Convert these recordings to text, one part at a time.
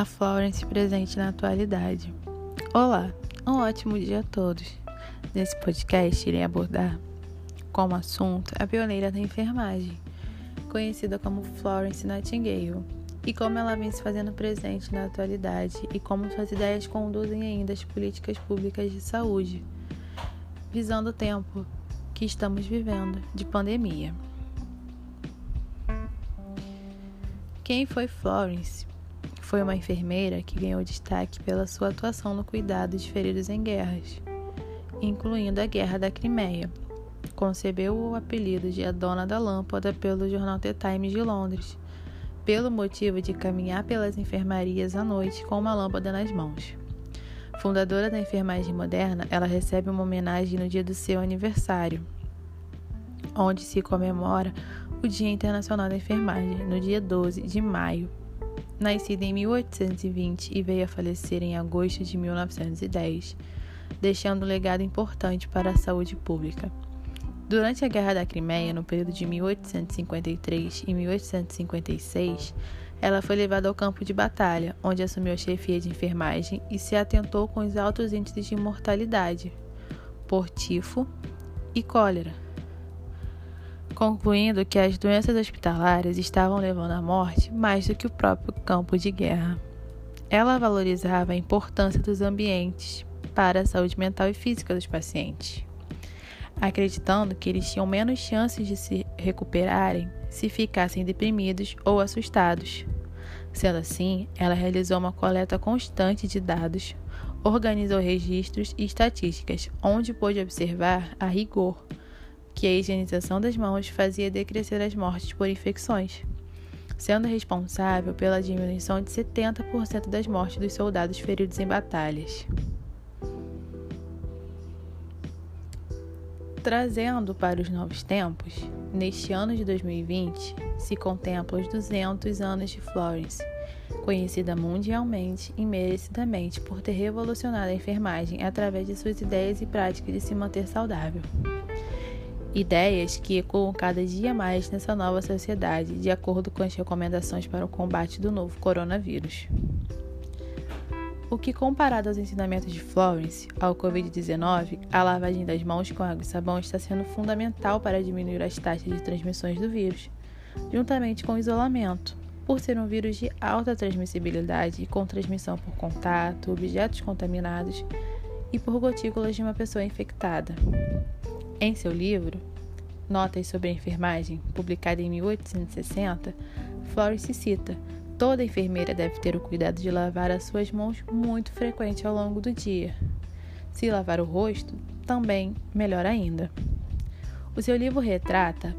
A Florence presente na atualidade. Olá, um ótimo dia a todos. Nesse podcast irei abordar como assunto a pioneira da enfermagem, conhecida como Florence Nightingale, e como ela vem se fazendo presente na atualidade e como suas ideias conduzem ainda as políticas públicas de saúde, visando o tempo que estamos vivendo de pandemia. Quem foi Florence? Foi uma enfermeira que ganhou destaque pela sua atuação no cuidado de feridos em guerras, incluindo a Guerra da Crimeia. Concebeu o apelido de a Dona da Lâmpada pelo jornal The Times de Londres, pelo motivo de caminhar pelas enfermarias à noite com uma lâmpada nas mãos. Fundadora da enfermagem moderna, ela recebe uma homenagem no dia do seu aniversário, onde se comemora o Dia Internacional da Enfermagem, no dia 12 de maio Nascida em 1820 e veio a falecer em agosto de 1910, deixando um legado importante para a saúde pública. Durante a Guerra da Crimeia, no período de 1853 e 1856, ela foi levada ao campo de batalha, onde assumiu a chefia de enfermagem e se atentou com os altos índices de mortalidade por tifo e cólera concluindo que as doenças hospitalares estavam levando à morte mais do que o próprio campo de guerra. Ela valorizava a importância dos ambientes para a saúde mental e física dos pacientes, acreditando que eles tinham menos chances de se recuperarem se ficassem deprimidos ou assustados. Sendo assim, ela realizou uma coleta constante de dados, organizou registros e estatísticas, onde pôde observar a rigor que a higienização das mãos fazia decrescer as mortes por infecções, sendo responsável pela diminuição de 70% das mortes dos soldados feridos em batalhas. Trazendo para os novos tempos, neste ano de 2020 se contempla os 200 anos de Florence, conhecida mundialmente e merecidamente por ter revolucionado a enfermagem através de suas ideias e práticas de se manter saudável. Ideias que ecoam cada dia mais nessa nova sociedade, de acordo com as recomendações para o combate do novo coronavírus. O que, comparado aos ensinamentos de Florence ao Covid-19, a lavagem das mãos com água e sabão está sendo fundamental para diminuir as taxas de transmissões do vírus, juntamente com o isolamento, por ser um vírus de alta transmissibilidade e com transmissão por contato, objetos contaminados e por gotículas de uma pessoa infectada. Em seu livro, Notas sobre a Enfermagem, publicado em 1860, Florence cita: toda enfermeira deve ter o cuidado de lavar as suas mãos muito frequente ao longo do dia. Se lavar o rosto, também melhor ainda. O seu livro retrata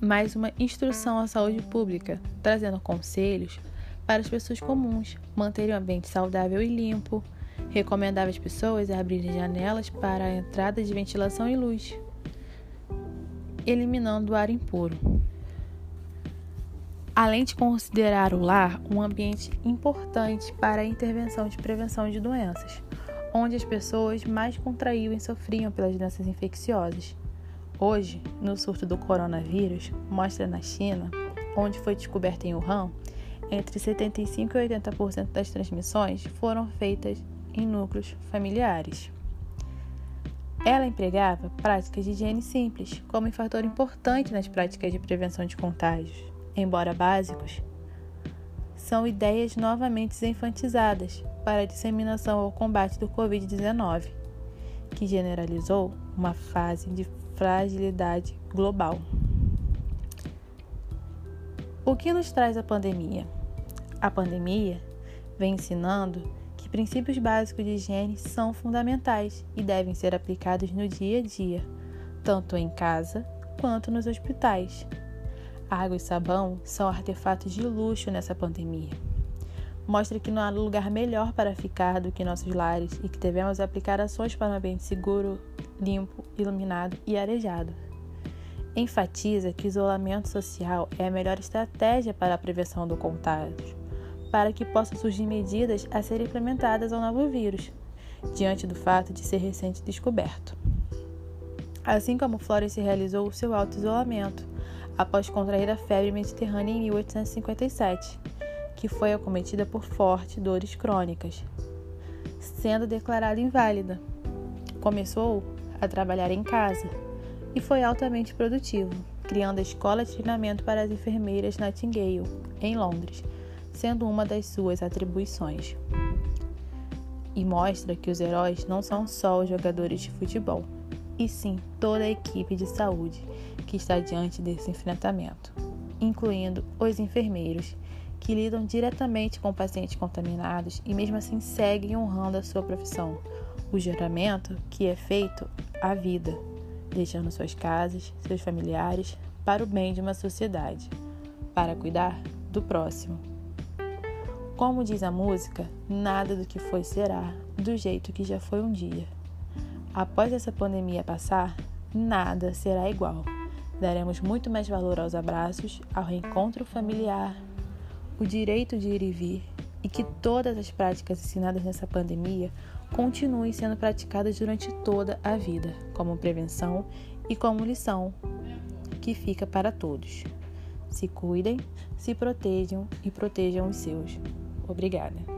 mais uma instrução à saúde pública, trazendo conselhos para as pessoas comuns manterem o ambiente saudável e limpo, Recomendava às pessoas abrirem janelas para a entrada de ventilação e luz, eliminando o ar impuro. Além de considerar o lar um ambiente importante para a intervenção de prevenção de doenças, onde as pessoas mais contraíam e sofriam pelas doenças infecciosas. Hoje, no surto do coronavírus, mostra na China, onde foi descoberta em Wuhan, entre 75% e 80% das transmissões foram feitas em núcleos familiares. Ela empregava práticas de higiene simples como um fator importante nas práticas de prevenção de contágios, embora básicos. São ideias novamente enfatizadas para a disseminação ou combate do Covid-19, que generalizou uma fase de fragilidade global. O que nos traz a pandemia? A pandemia vem ensinando princípios básicos de higiene são fundamentais e devem ser aplicados no dia a dia, tanto em casa quanto nos hospitais. Água e sabão são artefatos de luxo nessa pandemia. Mostra que não há lugar melhor para ficar do que nossos lares e que devemos aplicar ações para um ambiente seguro, limpo, iluminado e arejado. Enfatiza que isolamento social é a melhor estratégia para a prevenção do contágio para que possam surgir medidas a serem implementadas ao novo vírus, diante do fato de ser recente descoberto. Assim como Florence realizou o seu auto-isolamento após contrair a febre mediterrânea em 1857, que foi acometida por fortes dores crônicas, sendo declarada inválida. Começou a trabalhar em casa e foi altamente produtivo, criando a Escola de Treinamento para as Enfermeiras Nightingale, em Londres, sendo uma das suas atribuições. E mostra que os heróis não são só os jogadores de futebol, e sim toda a equipe de saúde que está diante desse enfrentamento, incluindo os enfermeiros, que lidam diretamente com pacientes contaminados e mesmo assim seguem honrando a sua profissão, o juramento que é feito à vida, deixando suas casas, seus familiares, para o bem de uma sociedade, para cuidar do próximo. Como diz a música, nada do que foi será do jeito que já foi um dia. Após essa pandemia passar, nada será igual. Daremos muito mais valor aos abraços, ao reencontro familiar, o direito de ir e vir e que todas as práticas ensinadas nessa pandemia continuem sendo praticadas durante toda a vida, como prevenção e como lição que fica para todos. Se cuidem, se protejam e protejam os seus. Obrigada.